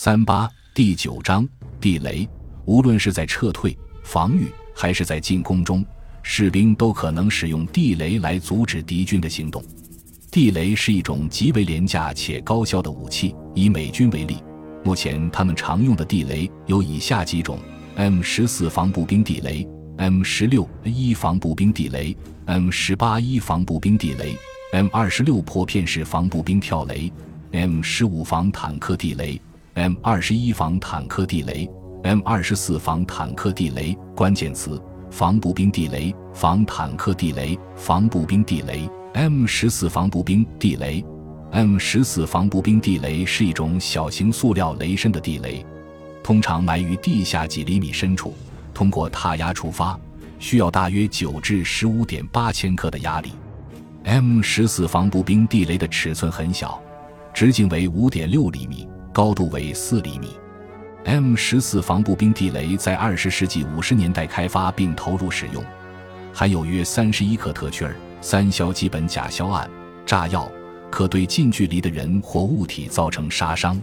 三八第九章地雷，无论是在撤退、防御还是在进攻中，士兵都可能使用地雷来阻止敌军的行动。地雷是一种极为廉价且高效的武器。以美军为例，目前他们常用的地雷有以下几种：M 十四防步兵地雷、M 十六一防步兵地雷、M 十八一防步兵地雷、M 二十六破片式防步兵跳雷、M 十五防坦克地雷。M 二十一防坦克地雷，M 二十四防坦克地雷。关键词：防步兵地雷、防坦克地雷、防步兵地雷。M 十四防步兵地雷，M 十四防步兵地雷是一种小型塑料雷身的地雷，通常埋于地下几厘米深处，通过踏压触发，需要大约九至十五点八千克的压力。M 十四防步兵地雷的尺寸很小，直径为五点六厘米。高度为四厘米。M 十四防步兵地雷在二十世纪五十年代开发并投入使用，含有约三十一克特趣尔三硝基苯甲硝胺炸药，可对近距离的人或物体造成杀伤。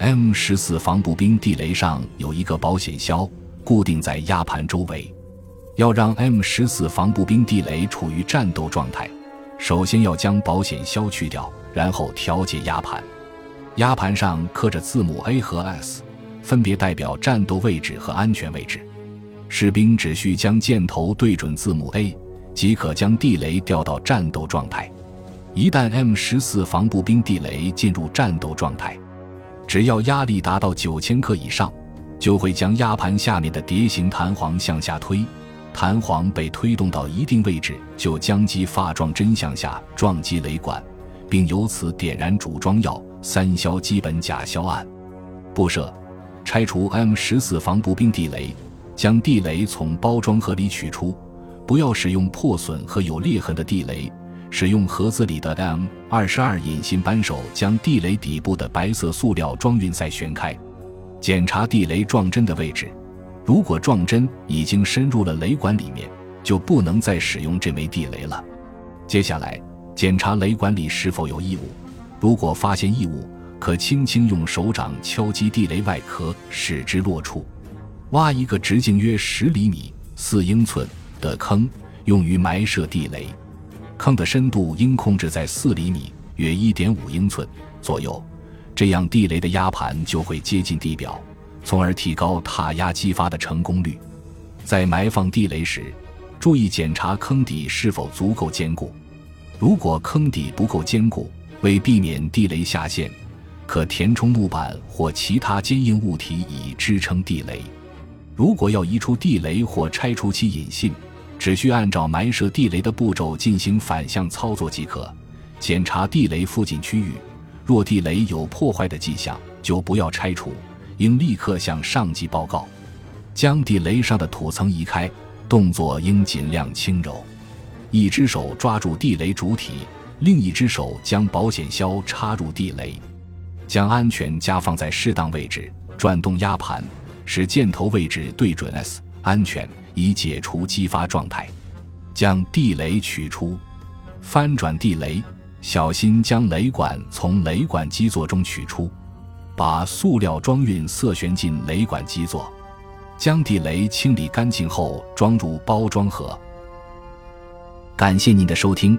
M 十四防步兵地雷上有一个保险销，固定在压盘周围。要让 M 十四防步兵地雷处于战斗状态，首先要将保险销去掉，然后调节压盘。压盘上刻着字母 A 和 S，分别代表战斗位置和安全位置。士兵只需将箭头对准字母 A，即可将地雷调到战斗状态。一旦 M 十四防步兵地雷进入战斗状态，只要压力达到九千克以上，就会将压盘下面的碟形弹簧向下推。弹簧被推动到一定位置，就将其发状针向下撞击雷管，并由此点燃主装药。三硝基苯甲硝铵，布设，拆除 M 十四防步兵地雷，将地雷从包装盒里取出，不要使用破损和有裂痕的地雷，使用盒子里的 M 二十二引信扳手将地雷底部的白色塑料装运塞旋开，检查地雷撞针的位置，如果撞针已经深入了雷管里面，就不能再使用这枚地雷了。接下来，检查雷管里是否有异物。如果发现异物，可轻轻用手掌敲击地雷外壳，使之落出。挖一个直径约十厘米（四英寸）的坑，用于埋设地雷。坑的深度应控制在四厘米（约一点五英寸）左右，这样地雷的压盘就会接近地表，从而提高踏压激发的成功率。在埋放地雷时，注意检查坑底是否足够坚固。如果坑底不够坚固，为避免地雷下陷，可填充木板或其他坚硬物体以支撑地雷。如果要移出地雷或拆除其引信，只需按照埋设地雷的步骤进行反向操作即可。检查地雷附近区域，若地雷有破坏的迹象，就不要拆除，应立刻向上级报告。将地雷上的土层移开，动作应尽量轻柔。一只手抓住地雷主体。另一只手将保险销插入地雷，将安全夹放在适当位置，转动压盘，使箭头位置对准 S，安全，以解除激发状态。将地雷取出，翻转地雷，小心将雷管从雷管基座中取出，把塑料装运塞旋进雷管基座，将地雷清理干净后装入包装盒。感谢您的收听。